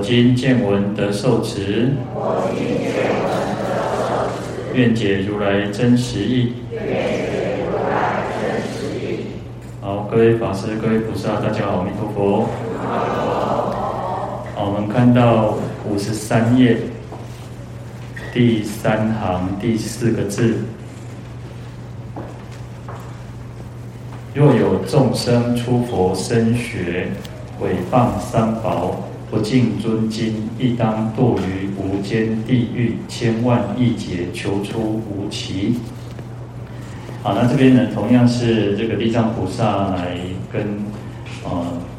今见闻得受持，我今见闻得受持，愿解如来真实义。愿解如来真实义。好，各位法师、各位菩萨，大家好，阿弥陀佛。好，我们看到五十三页第三行第四个字：若有众生出佛身学，毁谤三宝。不敬尊经，亦当堕于无间地狱，千万亿劫，求出无期。好，那这边呢，同样是这个地藏菩萨来跟呃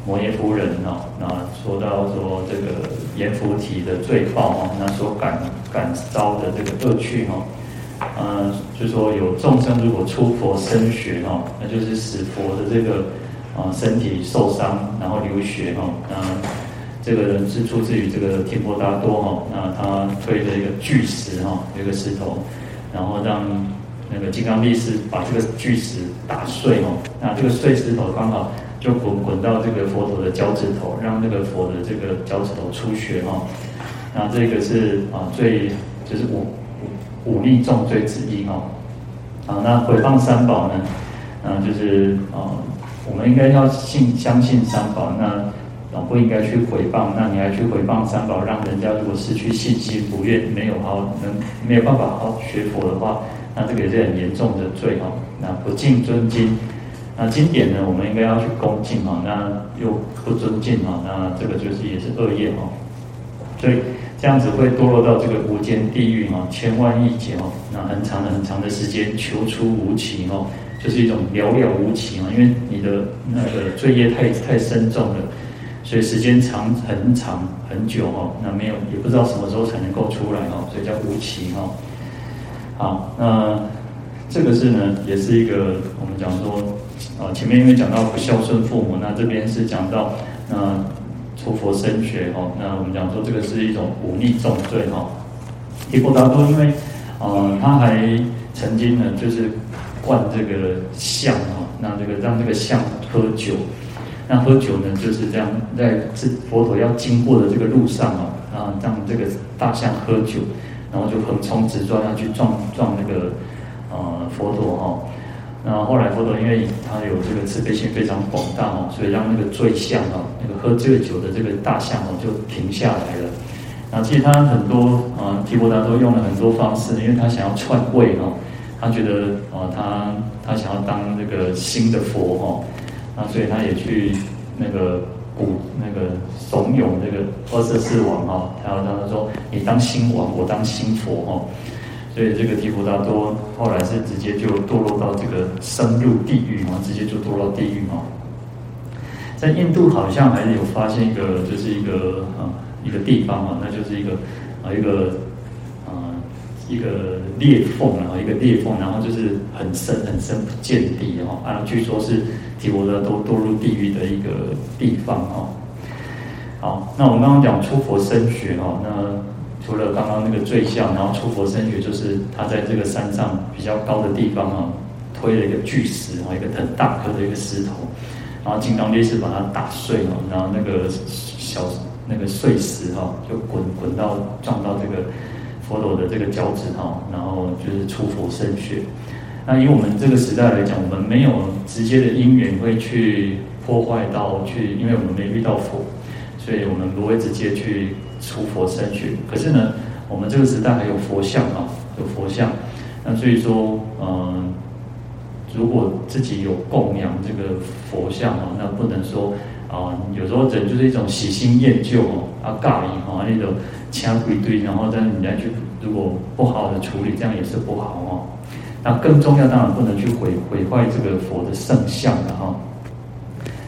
摩耶夫人哦，那说到说这个阎浮提的罪报哦，那所感感遭的这个恶趣哈，呃，就说有众生如果出佛身血哈，那就是使佛的这个啊身体受伤，然后流血哈，那。这个人是出自于这个提婆达多哈，那他推着一个巨石哈，一个石头，然后让那个金刚力士把这个巨石打碎哈，那这个碎石头刚好就滚滚到这个佛陀的脚趾头，让那个佛的这个脚趾头出血哈，那这个是啊最就是五五逆重罪之一哈，啊那回放三宝呢，啊就是啊我们应该要信相信三宝那。不应该去回谤，那你还去回谤三宝，让人家如果失去信心，不愿没有好能没有办法好好学佛的话，那这个也是很严重的罪哈。那不敬尊经，那经典呢，我们应该要去恭敬哈，那又不尊敬哈，那这个就是也是恶业哈。所以这样子会堕落到这个无间地狱哈，千万亿劫哦，那很长很长的时间，求出无期哦，就是一种寥寥无期嘛，因为你的那个罪业太太深重了。所以时间长很长很久哦，那没有也不知道什么时候才能够出来哦，所以叫无期哈。好，那这个是呢，也是一个我们讲说，啊前面因为讲到不孝顺父母，那这边是讲到那出佛身血哈，那我们讲说这个是一种忤逆重罪哈。提婆达多因为啊他还曾经呢就是灌这个象哈，那这个让这个象喝酒。那喝酒呢，就是这样，在这佛陀要经过的这个路上啊，啊，让这个大象喝酒，然后就横冲直撞，要去撞撞那个呃佛陀哈。那后后来佛陀因为他有这个慈悲心非常广大哦，所以让那个醉象啊，那个喝醉酒的这个大象哦，就停下来了。那其实他很多啊，提婆达多用了很多方式，因为他想要篡位哈，他觉得啊，他他想要当那个新的佛哈。那所以他也去那个鼓那个怂恿那个二十四王哈，然后他说，你当新王，我当新佛哈。所以这个提婆达多后来是直接就堕落到这个深入地狱嘛，直接就堕落地狱嘛。在印度好像还有发现一个，就是一个啊一个地方啊，那就是一个啊一个一个裂缝啊一个裂缝，然后就是很深很深不见底哈，啊据说是。提婆达多堕入地狱的一个地方哈。好，那我们刚刚讲出佛身血哈，那除了刚刚那个醉象，然后出佛身血就是他在这个山上比较高的地方啊，推了一个巨石哈，一个很大颗的一个石头，然后金刚力士把它打碎了，然后那个小那个碎石哈就滚滚到撞到这个佛陀的这个脚趾哈，然后就是出佛身血。那以我们这个时代来讲，我们没有直接的因缘会去破坏到去，因为我们没遇到佛，所以我们不会直接去出佛身血。可是呢，我们这个时代还有佛像啊，有佛像。那所以说，嗯、如果自己有供养这个佛像啊，那不能说啊、有时候人就是一种喜新厌旧哦，啊，尬意哈，那种掐一堆，然后再你再去，如果不好的处理，这样也是不好哦。那更重要，当然不能去毁毁坏这个佛的圣像了哈，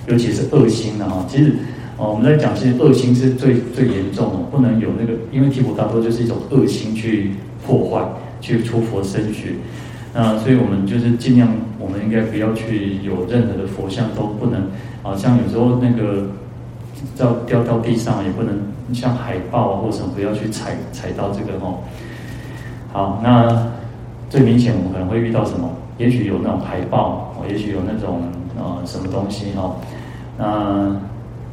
尤其是恶心的哈。其实哦，我们在讲，其实恶心是最最严重的，不能有那个，因为提婆达多就是一种恶心去破坏，去出佛身血。那所以我们就是尽量，我们应该不要去有任何的佛像，都不能啊，像有时候那个掉掉到地上，也不能像海报或者什么，不要去踩踩到这个哦。好，那最明显我们可能会遇到什么？也许有那种海报，也许有那种呃什么东西哦，那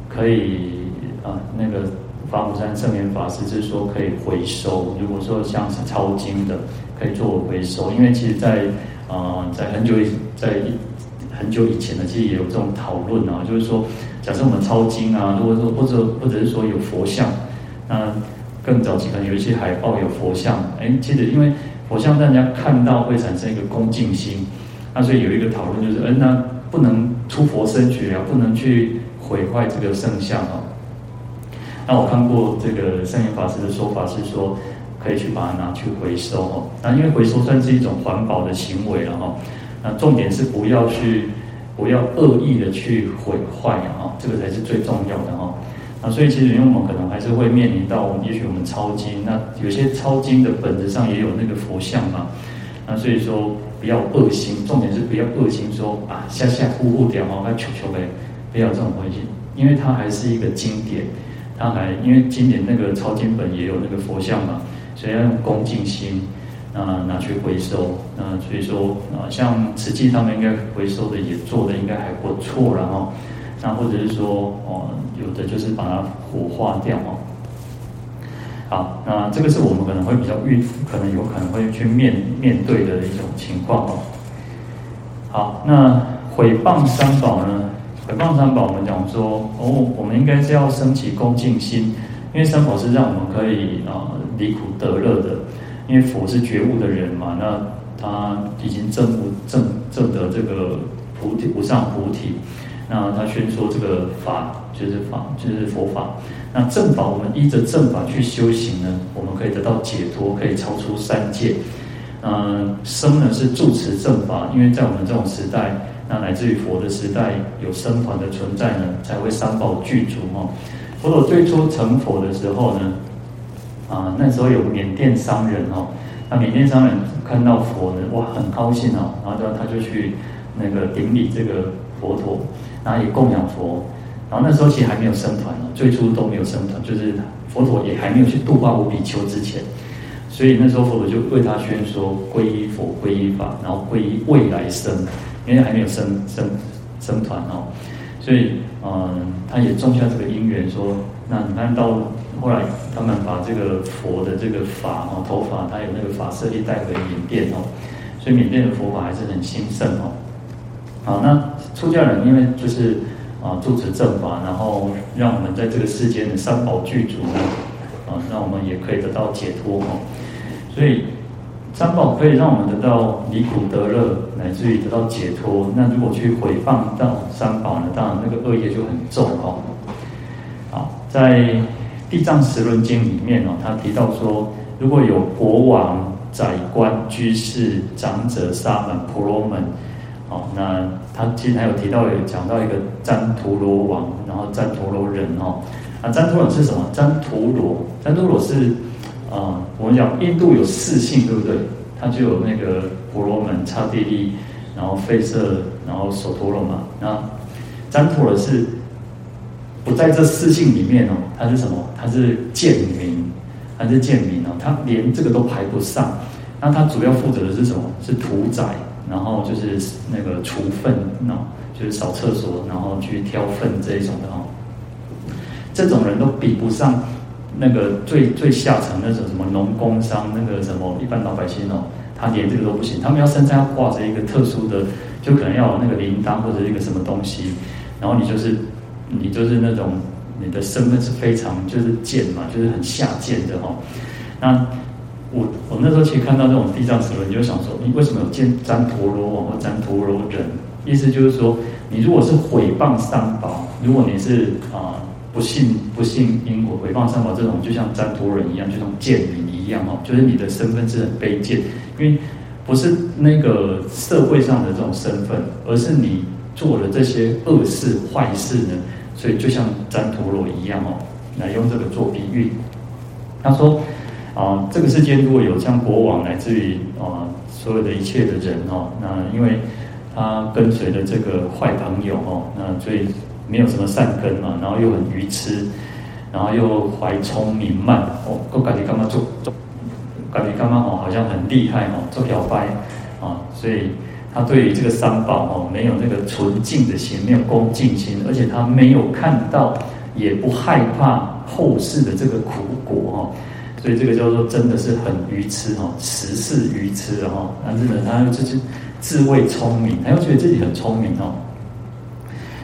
可以啊，那个法鼓山圣严法师是说可以回收。如果说像是抄经的。可以做回收，因为其实在，在呃，在很久以在很久以前呢，其实也有这种讨论啊，就是说，假设我们抄经啊，如果说或者或者是说有佛像，那更早期可能有一些海报有佛像，哎，其实因为佛像让人家看到会产生一个恭敬心，那所以有一个讨论就是，嗯，那不能出佛身血啊，不能去毁坏这个圣像啊。那我看过这个圣严法师的说法是说。可以去把它拿去回收哦，那因为回收算是一种环保的行为了哈。那重点是不要去，不要恶意的去毁坏啊，这个才是最重要的哈。那所以其实因为我们可能还是会面临到，也许我们抄经，那有些抄经的本子上也有那个佛像嘛。那所以说不要恶心，重点是不要恶心说啊，吓吓唬唬掉哦，那求求呗，不要这种关系，因为它还是一个经典，它还因为经典那个抄经本也有那个佛像嘛。所以要用恭敬心，啊，拿去回收，那，所以说啊，像慈济他们应该回收的也做的应该还不错了哈，那或者是说哦，有的就是把它火化掉哦。好，那这个是我们可能会比较遇，可能有可能会去面面对的一种情况哦。好，那毁谤三宝呢？毁谤三宝，我们讲说哦，我们应该是要升起恭敬心。因为三宝是让我们可以啊离苦得乐的，因为佛是觉悟的人嘛，那他已经证悟证证得这个菩提无上菩提，那他宣说这个法就是法就是佛法，那正法我们依着正法去修行呢，我们可以得到解脱，可以超出三界。嗯，僧呢是住持正法，因为在我们这种时代，那乃至于佛的时代有僧团的存在呢，才会三宝具足哈。佛陀最初成佛的时候呢，啊，那时候有缅甸商人哦，那缅甸商人看到佛呢，哇，很高兴哦，然后就他就去那个顶礼这个佛陀，然后也供养佛，然后那时候其实还没有僧团哦，最初都没有僧团，就是佛陀也还没有去度化五比丘之前，所以那时候佛陀就为他宣说皈依佛、皈依法，然后皈依未来生，因为还没有僧僧僧团哦。所以，嗯，他也种下这个因缘，说，那你看到后来，他们把这个佛的这个法哦，头发，他有那个法舍利带回缅甸哦，所以缅甸的佛法还是很兴盛哦。好，那出家人因为就是啊，住持正法，然后让我们在这个世间的三宝具足呢，啊，让我们也可以得到解脱哦，所以。三宝可以让我们得到离苦得乐，乃至于得到解脱。那如果去毁谤到三宝呢？当然那个恶业就很重哦。好，在《地藏十轮经》里面哦，他提到说，如果有国王、宰官、居士、长者、沙门、婆罗门，哦，那他其实还有提到有讲到一个旃陀罗王，然后旃陀罗人哦。那旃陀罗是什么？旃陀罗，旃陀罗是。啊，我们讲印度有四姓，对不对？他就有那个婆罗门、刹帝利，然后吠舍，然后首陀罗嘛。那旃陀罗是不在这四姓里面哦，他是什么？他是贱民，他是贱民哦，他连这个都排不上。那他主要负责的是什么？是屠宰，然后就是那个除粪，哦就是扫厕所，然后去挑粪这一种的哦。这种人都比不上。那个最最下层那种什么农工商，那个什么一般老百姓哦，他连这个都不行。他们要身上要挂着一个特殊的，就可能要有那个铃铛或者一个什么东西，然后你就是你就是那种你的身份是非常就是贱嘛，就是很下贱的哦。那我我那时候其实看到这种地藏十轮，你就想说，你为什么有见旃陀罗王或旃陀罗人？意思就是说，你如果是毁谤三宝，如果你是啊。不信不信因果，毁谤三宝这种，就像旃陀人一样，就像贱民一样哦，就是你的身份是很卑贱，因为不是那个社会上的这种身份，而是你做了这些恶事坏事呢，所以就像旃陀罗一样哦，来用这个做比喻。他说啊、这个世间如果有像国王来自于啊、所有的一切的人哦，那因为他跟随了这个坏朋友哦，那所以没有什么善根嘛，然后又很愚痴，然后又怀聪明慢哦，都感觉干嘛做做，感觉干嘛哦，好像很厉害哦，做表白啊，所以。他对于这个三宝哦，没有那个纯净的心，没有恭敬心，而且他没有看到，也不害怕后世的这个苦果哈，所以这个叫做真的是很愚痴哈，实是愚痴哈。但是呢，他又自己自谓聪明，他又觉得自己很聪明哦。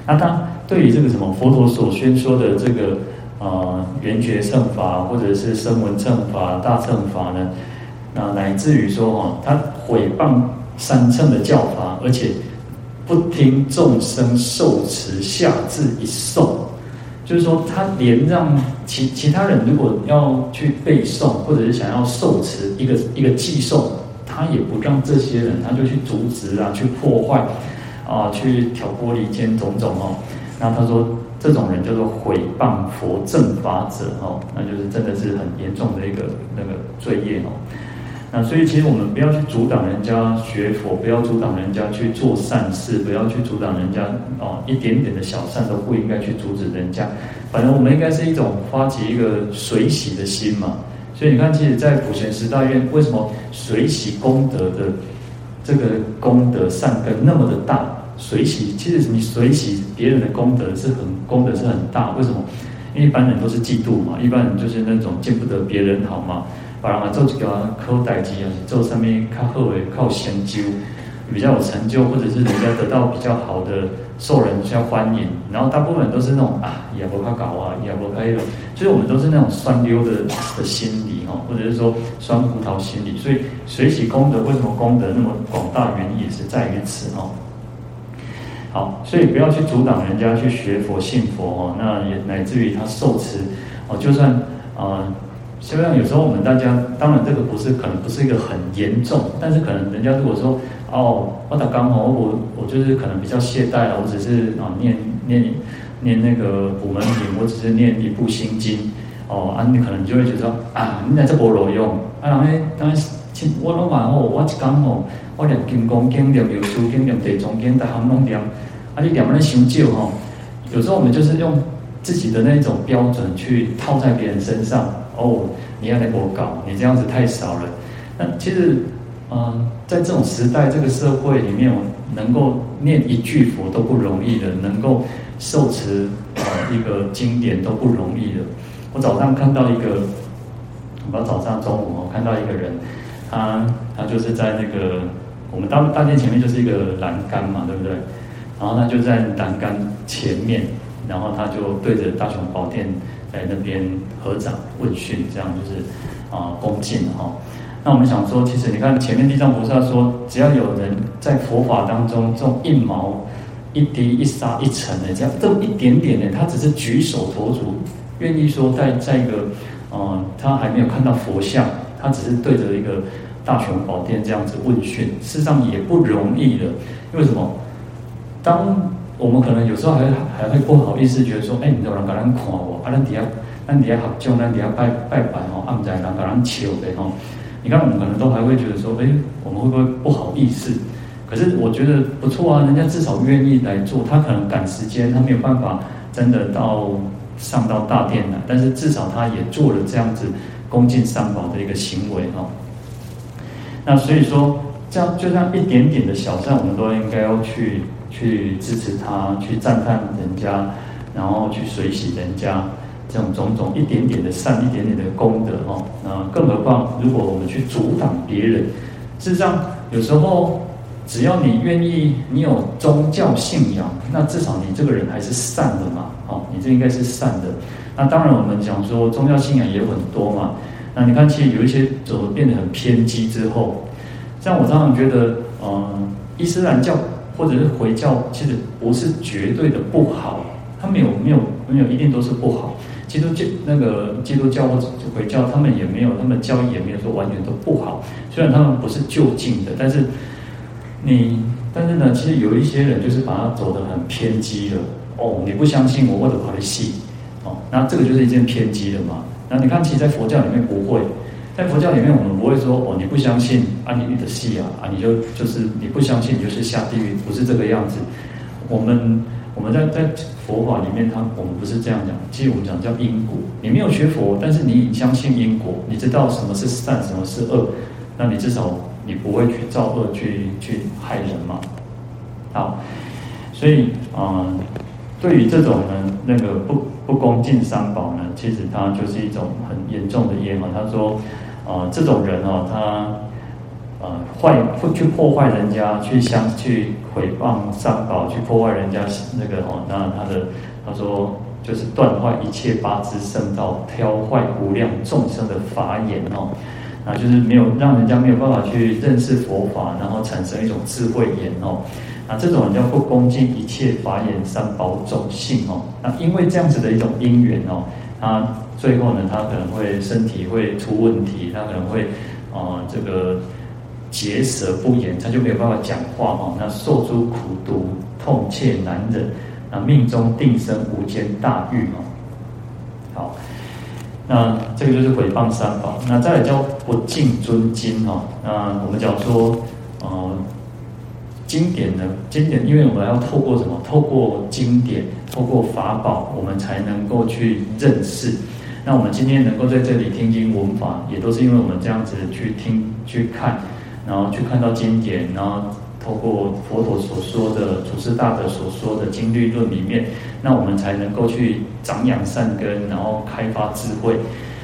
那他对于这个什么佛陀所宣说的这个呃缘觉乘法，或者是声闻乘法、大乘法呢，那乃至于说哈，他毁谤。三乘的教法，而且不听众生受持下至一诵，就是说他连让其其他人如果要去背诵，或者是想要受持一个一个寄诵，他也不让这些人，他就去阻止啊，去破坏啊，去挑拨离间种种哦。那他说这种人叫做毁谤佛正法者哦，那就是真的是很严重的一个那个罪业哦。那所以，其实我们不要去阻挡人家学佛，不要阻挡人家去做善事，不要去阻挡人家哦，一点点的小善都不应该去阻止人家。反正我们应该是一种发起一个随喜的心嘛。所以你看，其实，在普贤十大愿，为什么随喜功德的这个功德善根那么的大？随喜，其实你随喜别人的功德是很功德是很大。为什么？因为一般人都是嫉妒嘛，一般人就是那种见不得别人好嘛。把人啊做几个靠代志啊，做上面靠好的靠成就，比较有成就，或者是人家得到比较好的受人比较欢迎，然后大部分都是那种啊也不怕搞啊，也不怕那种，所以我们都是那种酸溜的的心理哈，或者是说酸葡萄心理，所以水喜功德为什么功德那么广大，原因也是在于此哈。好，所以不要去阻挡人家去学佛信佛哦，那也乃至于他受持哦，就算啊。就像有时候我们大家，当然这个不是可能不是一个很严重，但是可能人家如果说哦，我打刚好我我就是可能比较懈怠了，我只是啊念念念那个普门品，我只是念一部心经哦啊，你可能就会觉得啊，你在这无路用啊，然后当然我拢话哦，我一刚好我念金刚经、念有书经、念地藏经，大行拢念，啊你念了伤少吼，有时候我们就是用自己的那种标准去套在别人身上。哦，你要来给我搞，你这样子太少了。那其实，嗯、呃，在这种时代、这个社会里面，我能够念一句佛都不容易的，能够受持呃一个经典都不容易的。我早上看到一个，我早上中午我看到一个人，他他就是在那个我们大大殿前面就是一个栏杆嘛，对不对？然后他就在栏杆前面，然后他就对着大雄宝殿。在那边合掌问讯，这样就是啊恭敬哈。那我们想说，其实你看前面地藏菩萨说，只要有人在佛法当中种一毛、一滴、一沙、一尘的这样，这么一点点的，他只是举手投足，愿意说在在一个啊，他还没有看到佛像，他只是对着一个大雄宝殿这样子问讯，事实上也不容易的。因为什么？当我们可能有时候还还会不好意思，觉得说，哎，你有人给人看我，啊，咱底下，咱底下合众，咱底下拜拜拜吼，啊，唔知人给人笑的吼。你看，我们可能都还会觉得说，哎，我们会不会不好意思？可是我觉得不错啊，人家至少愿意来做，他可能赶时间，他没有办法真的到上到大殿来，但是至少他也做了这样子恭敬三宝的一个行为哈。那所以说，这样就像一点点的小善，我们都应该要去。去支持他，去赞叹人家，然后去随喜人家，这种种种一点点的善，一点点的功德哦。那更何况，如果我们去阻挡别人，事实上有时候只要你愿意，你有宗教信仰，那至少你这个人还是善的嘛。哦，你这应该是善的。那当然，我们讲说宗教信仰也有很多嘛。那你看，其实有一些走的变得很偏激之后，像我常常觉得，嗯，伊斯兰教。或者是回教，其实不是绝对的不好，他们有没有没有一定都是不好。基督教那个基督教或者回教，他们也没有，他们教义也没有说完全都不好。虽然他们不是就近的，但是你但是呢，其实有一些人就是把它走得很偏激了哦，你不相信我，我的关系，哦，那这个就是一件偏激的嘛。那你看，其实，在佛教里面不会，在佛教里面，我们不会说，哦，你不相信，啊，你的戏啊，啊，你就就是你不相信，你就是下地狱，不是这个样子。我们我们在在佛法里面，他我们不是这样讲，其实我们讲叫因果。你没有学佛，但是你相信因果，你知道什么是善，什么是恶，那你至少你不会去造恶，去去害人嘛。好，所以啊。呃对于这种呢，那个不不恭敬三宝呢，其实它就是一种很严重的业嘛。他说，啊，这种人哦，他呃坏会去破坏人家，去相去毁谤三宝，去破坏人家那个哦，那他的他说就是断坏一切八支圣道，挑坏无量众生的法眼哦，啊，就是没有让人家没有办法去认识佛法，然后产生一种智慧眼哦。啊，这种人叫不恭敬一切法眼三宝种性哦。那因为这样子的一种因缘哦，他最后呢，他可能会身体会出问题，他可能会啊、呃、这个结舌不言，他就没有办法讲话哦。那受诸苦毒，痛切难忍，那命中定生无间大狱哦。好，那这个就是毁谤三宝。那再来叫不敬尊经哦。那我们讲说，呃。经典呢？经典，因为我们要透过什么？透过经典，透过法宝，我们才能够去认识。那我们今天能够在这里听经闻法，也都是因为我们这样子去听、去看，然后去看到经典，然后透过佛陀所说的祖师大德所说的经律论里面，那我们才能够去长养善根，然后开发智慧。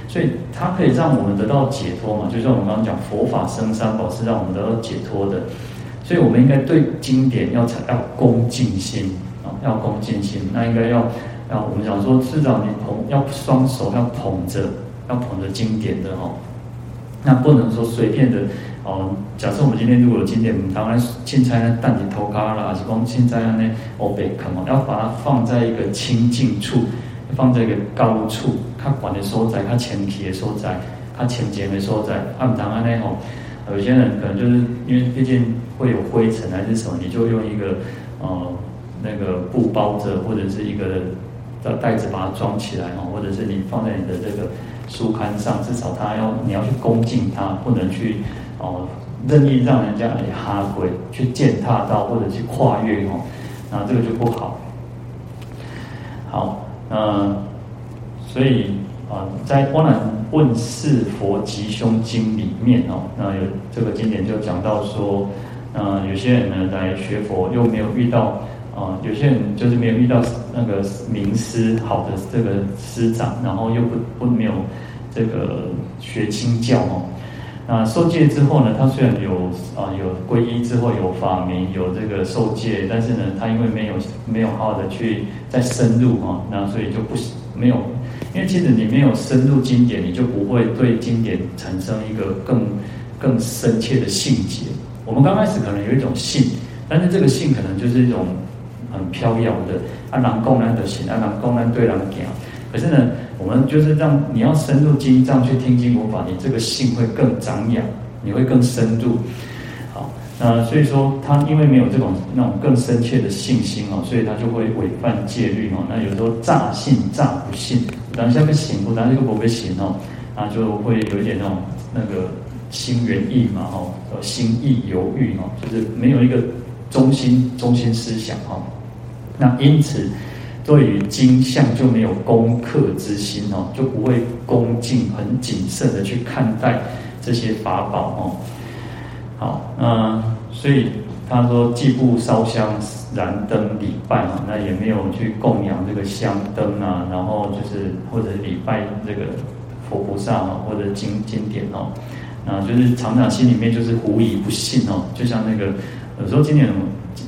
所以它可以让我们得到解脱嘛？就像我们刚刚讲，佛法生三宝是让我们得到解脱的。所以，我们应该对经典要要恭敬心啊，要恭敬心。那应该要那我们想说，至少你捧要双手要捧着，要捧着经典的哦。那不能说随便的哦。假设我们今天如果有经典，我们当然现在呢，蛋里头咖啦，还是光青菜呢，哦，别看嘛，要把它放在一个清净处，放在一个高处，它管的所在，它前提的所在，它前节的所在，按当安呢吼。有些人可能就是因为毕竟会有灰尘还是什么，你就用一个呃那个布包着，或者是一个袋子把它装起来哦，或者是你放在你的这个书刊上，至少它要你要去恭敬它，不能去哦、任意让人家来哈鬼去践踏到或者去跨越哦，那这个就不好。好，那所以。啊，在《波兰问世佛吉凶经》里面哦，那有这个经典就讲到说，呃，有些人呢来学佛又没有遇到啊，有些人就是没有遇到那个名师好的这个师长，然后又不不没有这个学亲教哦，那受戒之后呢，他虽然有啊有皈依之后有法名有这个受戒，但是呢，他因为没有没有好好的去再深入哈，那所以就不没有。因为其实你没有深入经典，你就不会对经典产生一个更更深切的信解。我们刚开始可能有一种信，但是这个信可能就是一种很飘摇的，安然公然的信，安然公然对人讲。可是呢，我们就是让你要深入经藏去听经佛法，你这个信会更长养，你会更深入。那所以说，他因为没有这种那种更深切的信心哦，所以他就会违犯戒律哦。那有时候诈信诈不信，当下被醒不，当这个不被醒哦，那就会有一点那种那个心猿意马哦，心意犹豫哦，就是没有一个中心中心思想哦。那因此，对于金相就没有恭恪之心哦，就不会恭敬很谨慎的去看待这些法宝哦。好，那所以他说既不烧香燃灯礼拜啊，那也没有去供养这个香灯啊，然后就是或者礼拜这个佛菩萨啊，或者经经典哦，啊，就是常常心里面就是狐疑不信哦，就像那个有时候经典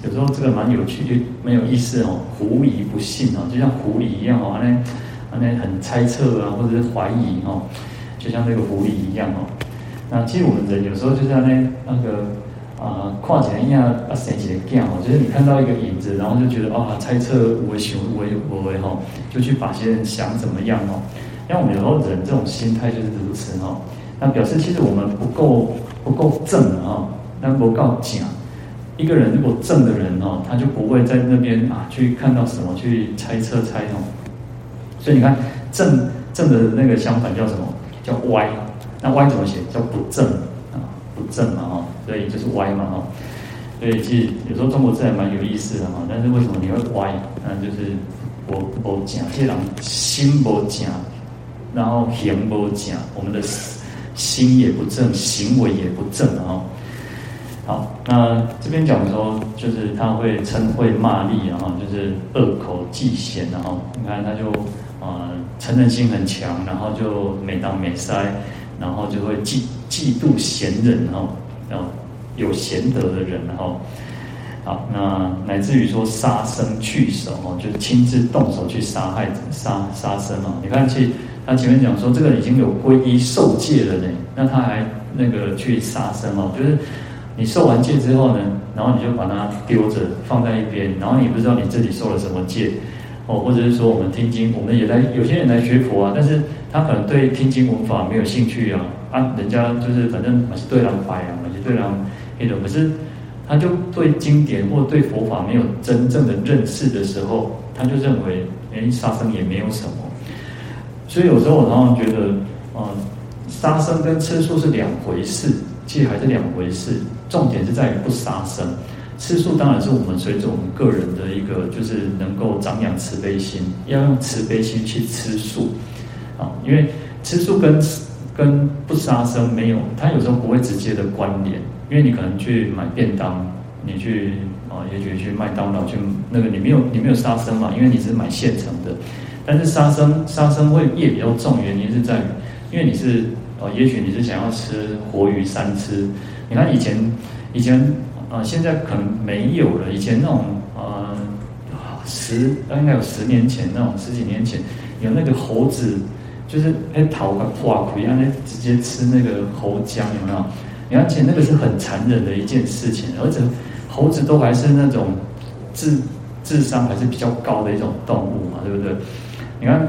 有时候这个蛮有趣，就没有意思哦，狐疑不信哦，就像狐狸一样哦，那那很猜测啊，或者是怀疑哦，就像那个狐狸一样哦。那其实我们人有时候就像那那个啊，跨起来一样啊，神奇的这样哦，就是你看到一个影子，然后就觉得啊，猜测为雄为为哈，就去把些人想怎么样哦。因为我们有时候人这种心态就是如此哈。那表示其实我们不够不够正啊，那不够讲。一个人如果正的人哦，他就不会在那边啊去看到什么去猜测猜哦。所以你看正正的那个相反叫什么？叫歪。那歪怎么写？叫不正啊，不正嘛哈。所以就是歪嘛哈。所以其实有时候中国字还蛮有意思的哈。但是为什么你会歪？那就是我我讲，这人心不正，然后行不正，我们的心也不正，行为也不正啊。好，那这边讲说，就是他会称会骂詈，然后就是恶口忌嫌，然后你看他就、呃、嗔恨心很强，然后就美当美塞，然后就会嫉嫉妒贤人，然后然后有贤德的人，然后好，那乃至于说杀生去手哦，就是亲自动手去杀害杀杀生哦。你看，其实他前面讲说这个已经有皈依受戒了呢，那他还那个去杀生哦，就是。你受完戒之后呢，然后你就把它丢着放在一边，然后你不知道你自己受了什么戒，哦，或者是说我们听经，我们也来有些人来学佛啊，但是他可能对听经闻法没有兴趣啊，啊，人家就是反正还是对人白啊，还是对人那种，可是他就对经典或对佛法没有真正的认识的时候，他就认为，哎，杀生也没有什么，所以有时候我常常觉得，嗯，杀生跟吃素是两回事，戒还是两回事。重点是在于不杀生，吃素当然是我们随着我们个人的一个，就是能够长养慈悲心，要用慈悲心去吃素，啊，因为吃素跟跟不杀生没有，它有时候不会直接的关联，因为你可能去买便当，你去啊，也许去麦当劳去那个，你没有你没有杀生嘛，因为你是买现成的，但是杀生杀生会业比较重，原因是在于，因为你是哦，也许你是想要吃活鱼三吃。你看以前，以前啊、现在可能没有了。以前那种呃，十应该有十年前那种十几年前，有那个猴子，就是哎头个破开，让他直接吃那个猴浆，有没有？你看，以前那个是很残忍的一件事情，而且猴子都还是那种智智商还是比较高的一种动物嘛，对不对？你看。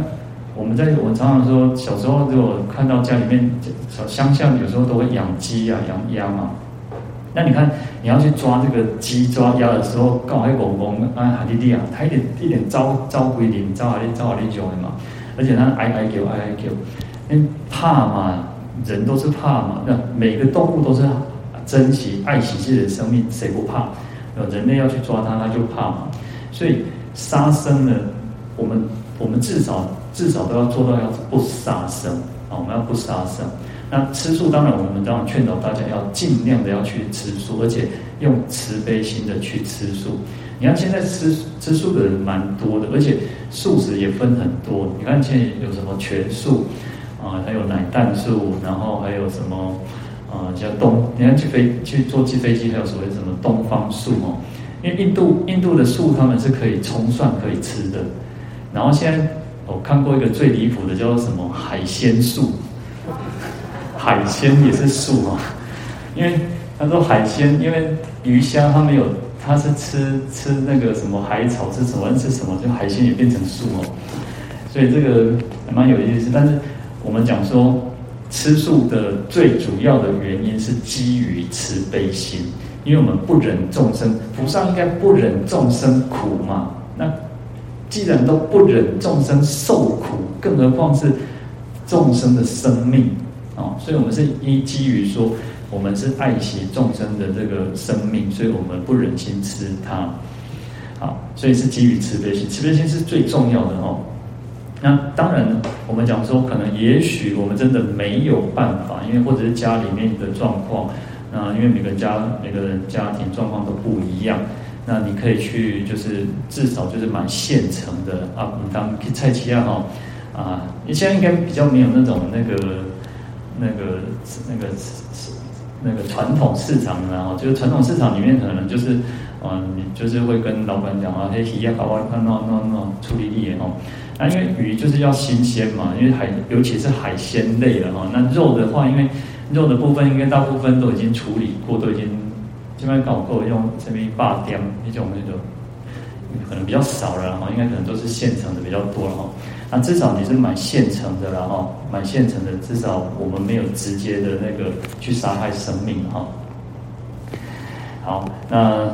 我们在我常常说，小时候如果看到家里面小乡下有时候都会养鸡啊、养鸭嘛。那你看你要去抓这个鸡、抓鸭的时候，刚好一公公啊、海弟弟啊，他一点一点招招归零，招好哩招好哩久的嘛。而且他哀哀叫哀哀叫，因为怕嘛，人都是怕嘛。那每个动物都是珍惜爱惜自己的生命，谁不怕？人类要去抓它，它就怕嘛。所以杀生呢，我们我们至少。至少都要做到要不杀生啊！我们要不杀生。那吃素当然，我们当然劝导大家要尽量的要去吃素，而且用慈悲心的去吃素。你看现在吃吃素的人蛮多的，而且素食也分很多。你看现在有什么全素啊，还有奶蛋素，然后还有什么啊，像东，你看去飞去坐机飞机，还有所谓什么东方素哦。因为印度印度的素他们是可以葱蒜可以吃的，然后现在。我看过一个最离谱的，叫做什么海鲜素，海鲜也是素啊，因为他说海鲜，因为鱼虾它没有，它是吃吃那个什么海草，吃什么吃什么，就海鲜也变成素哦，所以这个还蛮有意思。但是我们讲说吃素的最主要的原因是基于慈悲心，因为我们不忍众生，菩萨应该不忍众生苦嘛，那。既然都不忍众生受苦，更何况是众生的生命啊！所以，我们是依基于说，我们是爱惜众生的这个生命，所以我们不忍心吃它。好，所以是基于慈悲心，慈悲心是最重要的哦。那当然，我们讲说，可能也许我们真的没有办法，因为或者是家里面的状况，那因为每个家每个人家庭状况都不一样。那你可以去，就是至少就是买现成的啊，你当菜市啊哈啊，你现在应该比较没有那种那个那个那个那个传统市场然后就是传统市场里面可能就是啊，你就是会跟老板讲啊，嘿，鱼啊，搞啊，那那那那处理一点哦，那因为鱼就是要新鲜嘛，因为海尤其是海鲜类的哈，那肉的话，因为肉的部分应该大部分都已经处理过，都已经。这边搞过用这边霸点那种那种，可能比较少了哈，应该可能都是现成的比较多了哈。那至少你是买现成的了哈，买现成的，至少我们没有直接的那个去杀害生命哈。好，那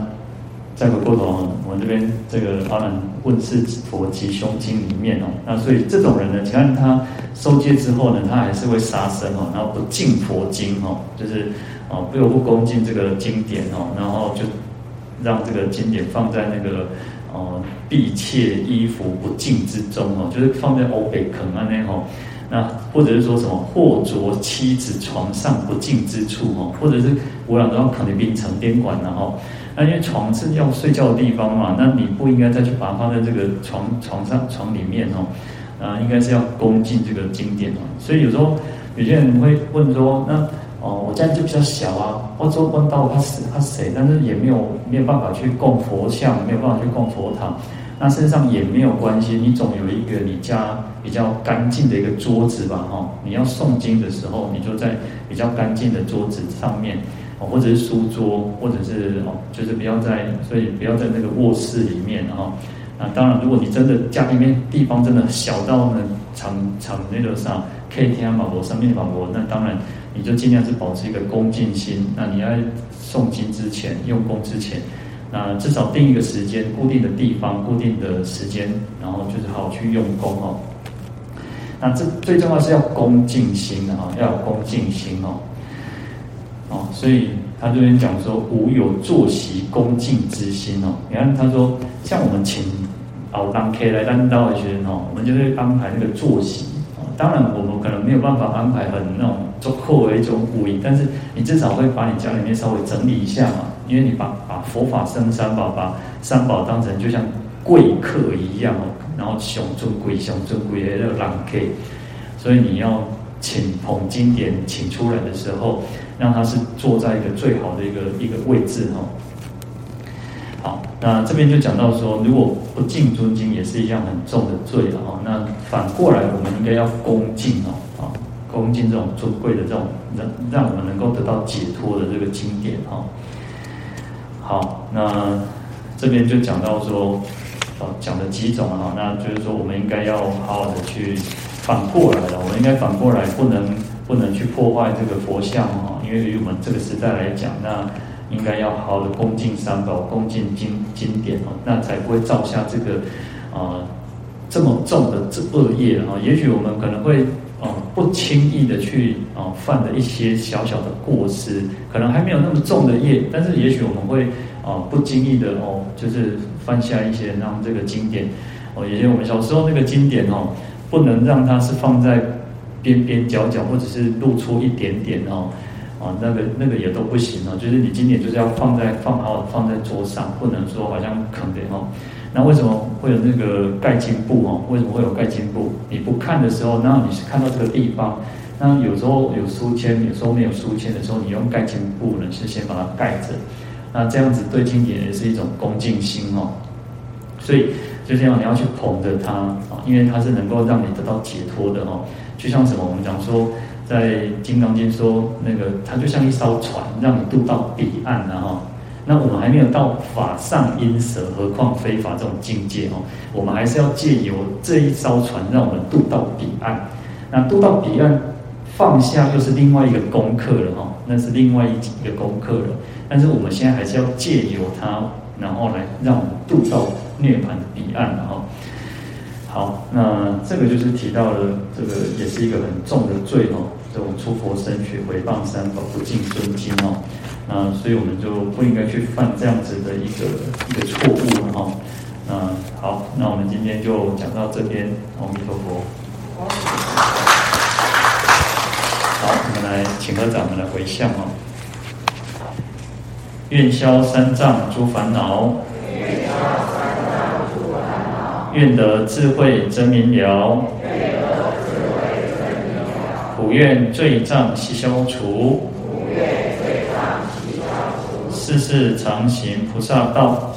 再回过头，我们这边这个《阿难问事佛吉凶经》里面哦，那所以这种人呢，你看他受戒之后呢，他还是会杀生哦，然后不敬佛经哦，就是哦，不得不恭敬这个经典哦，然后就让这个经典放在那个哦，婢妾衣服不净之中哦，就是放在欧北坑啊那吼。那或者是说什么或着妻子床上不净之处哦，或者是我两张肯定冰城宾馆然后，那因为床是要睡觉的地方嘛，那你不应该再去把它放在这个床床上床里面哦，啊，应该是要恭敬这个经典哦。所以有时候有些人会问说，那哦，我家就比较小啊，我做问到他死他谁，但是也没有没有办法去供佛像，没有办法去供佛堂。那身上也没有关系，你总有一个你家比较干净的一个桌子吧，哈，你要诵经的时候，你就在比较干净的桌子上面，哦，或者是书桌，或者是哦，就是不要在，所以不要在那个卧室里面，哈。那当然，如果你真的家里面地方真的小到呢，场场那个啥可以听马博上面马博，那当然你就尽量是保持一个恭敬心。那你要诵经之前，用功之前。那至少定一个时间，固定的地方，固定的时间，然后就是好去用功哦。那这最重要是要恭敬心的哈，要有恭敬心哦。哦，所以他这边讲说，无有坐席恭敬之心哦。你看他说，像我们请老当 K 来当道的学生哦，我们就会安排那个坐席。当然，我们可能没有办法安排很那种足够的一种布置，但是你至少会把你家里面稍微整理一下嘛。因为你把把佛法僧三宝，把三宝当成就像贵客一样哦，然后雄尊贵雄尊贵的那个让 K，所以你要请捧经典请出来的时候，让他是坐在一个最好的一个一个位置哦。好，那这边就讲到说，如果不敬尊经也是一样很重的罪了哦。那反过来，我们应该要恭敬哦，恭敬这种尊贵的这种让让我们能够得到解脱的这个经典哦。好，那这边就讲到说，哦，讲了几种啊，那就是说，我们应该要好好的去反过来了，我们应该反过来，不能不能去破坏这个佛像啊，因为于我们这个时代来讲，那应该要好好的恭敬三宝，恭敬经经典哦，那才不会造下这个啊这么重的这恶业啊。也许我们可能会。哦，不轻易的去哦犯的一些小小的过失，可能还没有那么重的业，但是也许我们会哦不经意的哦，就是犯下一些让这个经典哦，也许我们小时候那个经典哦，不能让它是放在边边角角，或者是露出一点点哦，啊那个那个也都不行哦，就是你经典就是要放在放好放在桌上，不能说好像坑的哦。那为什么会有那个盖经布哦？为什么会有盖经布？你不看的时候，那你是看到这个地方。那有时候有书签，有时候没有书签的时候，你用盖经布呢，是先把它盖着。那这样子对经典也是一种恭敬心哦。所以就这样，你要去捧着它啊，因为它是能够让你得到解脱的哦。就像什么，我们讲说，在《金刚经》说那个，它就像一艘船，让你渡到彼岸然后。那我们还没有到法上因舍，何况非法这种境界哦。我们还是要借由这一艘船，让我们渡到彼岸。那渡到彼岸，放下又是另外一个功课了哈，那是另外一个功课了。但是我们现在还是要借由它，然后来让我们渡到涅槃彼岸了哈。好，那这个就是提到了这个也是一个很重的罪哦，这种出佛身血毁谤三宝不敬尊经哦。那，所以我们就不应该去犯这样子的一个一个错误了哈。嗯，好，那我们今天就讲到这边，阿弥陀佛。好，我们来请合掌，我们来回向哦。愿消三障诸烦恼，愿，得智慧真明了，愿愿罪障悉消除，普愿罪障。世世常行菩萨道，